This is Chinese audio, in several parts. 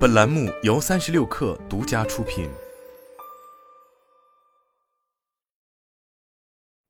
本栏目由三十六氪独家出品。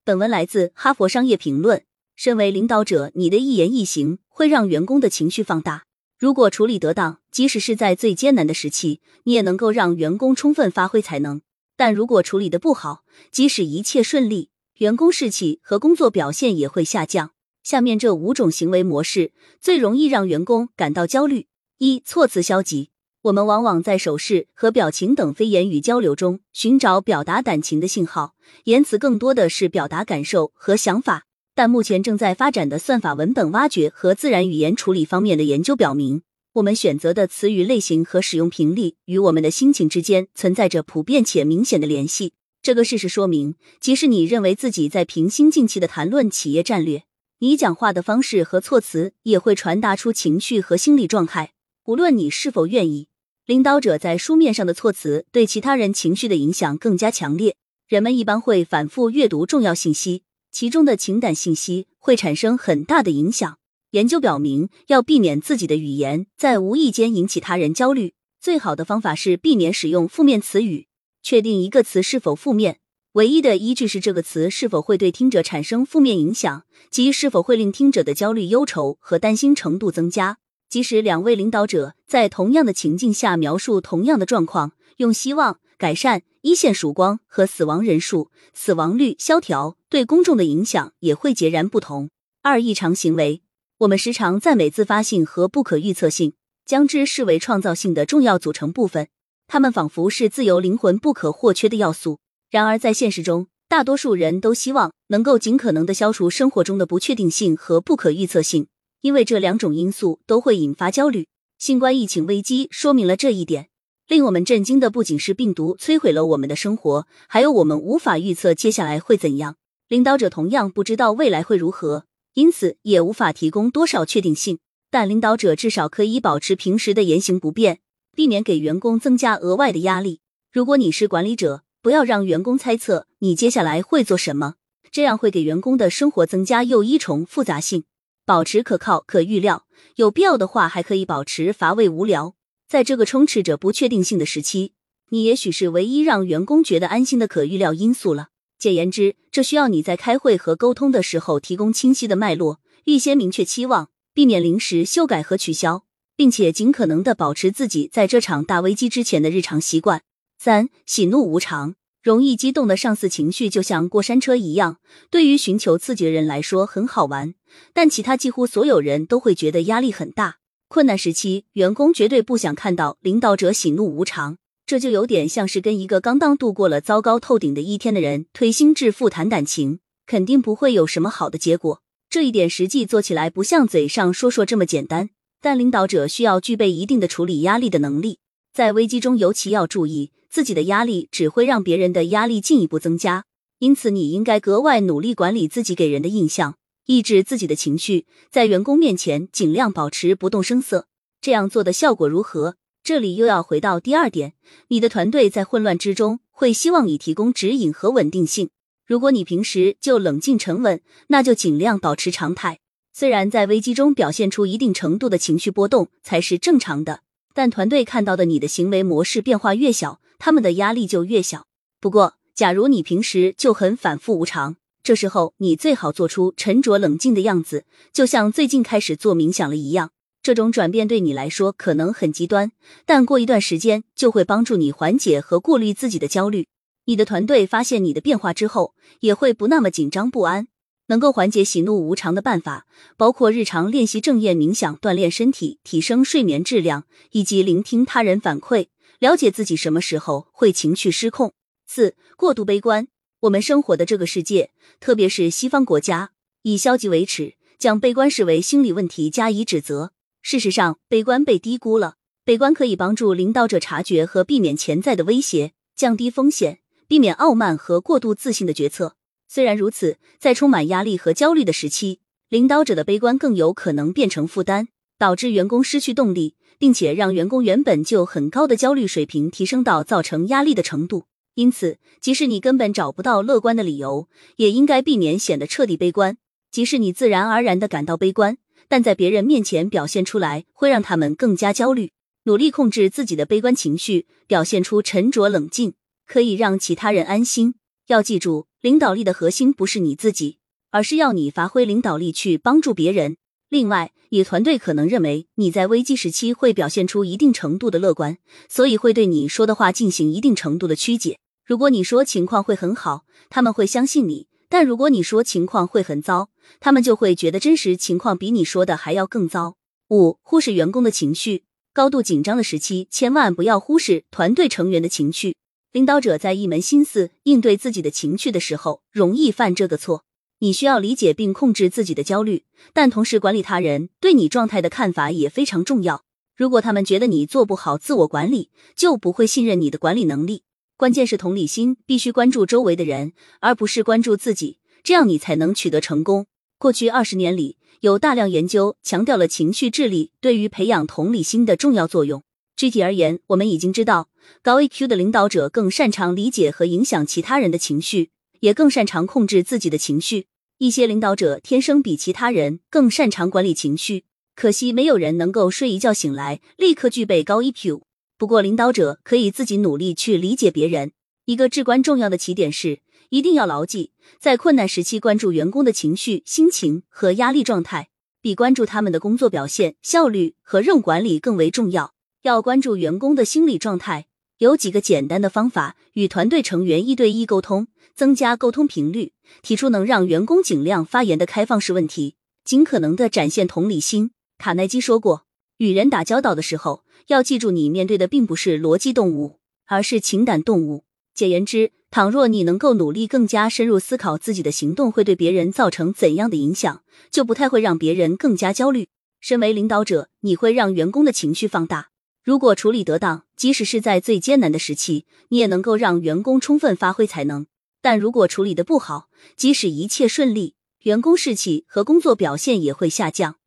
本文来自《哈佛商业评论》。身为领导者，你的一言一行会让员工的情绪放大。如果处理得当，即使是在最艰难的时期，你也能够让员工充分发挥才能。但如果处理的不好，即使一切顺利，员工士气和工作表现也会下降。下面这五种行为模式最容易让员工感到焦虑：一、措辞消极。我们往往在手势和表情等非言语交流中寻找表达感情的信号，言辞更多的是表达感受和想法。但目前正在发展的算法文本挖掘和自然语言处理方面的研究表明，我们选择的词语类型和使用频率与我们的心情之间存在着普遍且明显的联系。这个事实说明，即使你认为自己在平心静气的谈论企业战略，你讲话的方式和措辞也会传达出情绪和心理状态。无论你是否愿意，领导者在书面上的措辞对其他人情绪的影响更加强烈。人们一般会反复阅读重要信息。其中的情感信息会产生很大的影响。研究表明，要避免自己的语言在无意间引起他人焦虑，最好的方法是避免使用负面词语。确定一个词是否负面，唯一的依据是这个词是否会对听者产生负面影响，即是否会令听者的焦虑、忧愁和担心程度增加。即使两位领导者在同样的情境下描述同样的状况，用希望。改善一线曙光和死亡人数、死亡率、萧条对公众的影响也会截然不同。二异常行为，我们时常赞美自发性和不可预测性，将之视为创造性的重要组成部分。它们仿佛是自由灵魂不可或缺的要素。然而，在现实中，大多数人都希望能够尽可能的消除生活中的不确定性和不可预测性，因为这两种因素都会引发焦虑。新冠疫情危机说明了这一点。令我们震惊的不仅是病毒摧毁了我们的生活，还有我们无法预测接下来会怎样。领导者同样不知道未来会如何，因此也无法提供多少确定性。但领导者至少可以保持平时的言行不变，避免给员工增加额外的压力。如果你是管理者，不要让员工猜测你接下来会做什么，这样会给员工的生活增加又一重复杂性。保持可靠、可预料，有必要的话还可以保持乏味无聊。在这个充斥着不确定性的时期，你也许是唯一让员工觉得安心的可预料因素了。简言之，这需要你在开会和沟通的时候提供清晰的脉络，预先明确期望，避免临时修改和取消，并且尽可能的保持自己在这场大危机之前的日常习惯。三，喜怒无常，容易激动的上司情绪就像过山车一样，对于寻求刺激的人来说很好玩，但其他几乎所有人都会觉得压力很大。困难时期，员工绝对不想看到领导者喜怒无常，这就有点像是跟一个刚刚度过了糟糕透顶的一天的人推心置腹谈感情，肯定不会有什么好的结果。这一点实际做起来不像嘴上说说这么简单，但领导者需要具备一定的处理压力的能力，在危机中尤其要注意，自己的压力只会让别人的压力进一步增加，因此你应该格外努力管理自己给人的印象。抑制自己的情绪，在员工面前尽量保持不动声色。这样做的效果如何？这里又要回到第二点：你的团队在混乱之中会希望你提供指引和稳定性。如果你平时就冷静沉稳，那就尽量保持常态。虽然在危机中表现出一定程度的情绪波动才是正常的，但团队看到的你的行为模式变化越小，他们的压力就越小。不过，假如你平时就很反复无常，这时候，你最好做出沉着冷静的样子，就像最近开始做冥想了一样。这种转变对你来说可能很极端，但过一段时间就会帮助你缓解和过滤自己的焦虑。你的团队发现你的变化之后，也会不那么紧张不安。能够缓解喜怒无常的办法，包括日常练习正念冥想、锻炼身体、提升睡眠质量，以及聆听他人反馈，了解自己什么时候会情绪失控。四、过度悲观。我们生活的这个世界，特别是西方国家，以消极为耻，将悲观视为心理问题加以指责。事实上，悲观被低估了。悲观可以帮助领导者察觉和避免潜在的威胁，降低风险，避免傲慢和过度自信的决策。虽然如此，在充满压力和焦虑的时期，领导者的悲观更有可能变成负担，导致员工失去动力，并且让员工原本就很高的焦虑水平提升到造成压力的程度。因此，即使你根本找不到乐观的理由，也应该避免显得彻底悲观。即使你自然而然的感到悲观，但在别人面前表现出来，会让他们更加焦虑。努力控制自己的悲观情绪，表现出沉着冷静，可以让其他人安心。要记住，领导力的核心不是你自己，而是要你发挥领导力去帮助别人。另外，你团队可能认为你在危机时期会表现出一定程度的乐观，所以会对你说的话进行一定程度的曲解。如果你说情况会很好，他们会相信你；但如果你说情况会很糟，他们就会觉得真实情况比你说的还要更糟。五、忽视员工的情绪。高度紧张的时期，千万不要忽视团队成员的情绪。领导者在一门心思应对自己的情绪的时候，容易犯这个错。你需要理解并控制自己的焦虑，但同时管理他人对你状态的看法也非常重要。如果他们觉得你做不好自我管理，就不会信任你的管理能力。关键是同理心，必须关注周围的人，而不是关注自己，这样你才能取得成功。过去二十年里，有大量研究强调了情绪智力对于培养同理心的重要作用。具体而言，我们已经知道，高 EQ 的领导者更擅长理解和影响其他人的情绪，也更擅长控制自己的情绪。一些领导者天生比其他人更擅长管理情绪，可惜没有人能够睡一觉醒来立刻具备高 EQ。不过，领导者可以自己努力去理解别人。一个至关重要的起点是，一定要牢记，在困难时期关注员工的情绪、心情和压力状态，比关注他们的工作表现、效率和任务管理更为重要。要关注员工的心理状态，有几个简单的方法：与团队成员一对一沟通，增加沟通频率，提出能让员工尽量发言的开放式问题，尽可能的展现同理心。卡耐基说过。与人打交道的时候，要记住，你面对的并不是逻辑动物，而是情感动物。简言之，倘若你能够努力更加深入思考自己的行动会对别人造成怎样的影响，就不太会让别人更加焦虑。身为领导者，你会让员工的情绪放大。如果处理得当，即使是在最艰难的时期，你也能够让员工充分发挥才能。但如果处理的不好，即使一切顺利，员工士气和工作表现也会下降。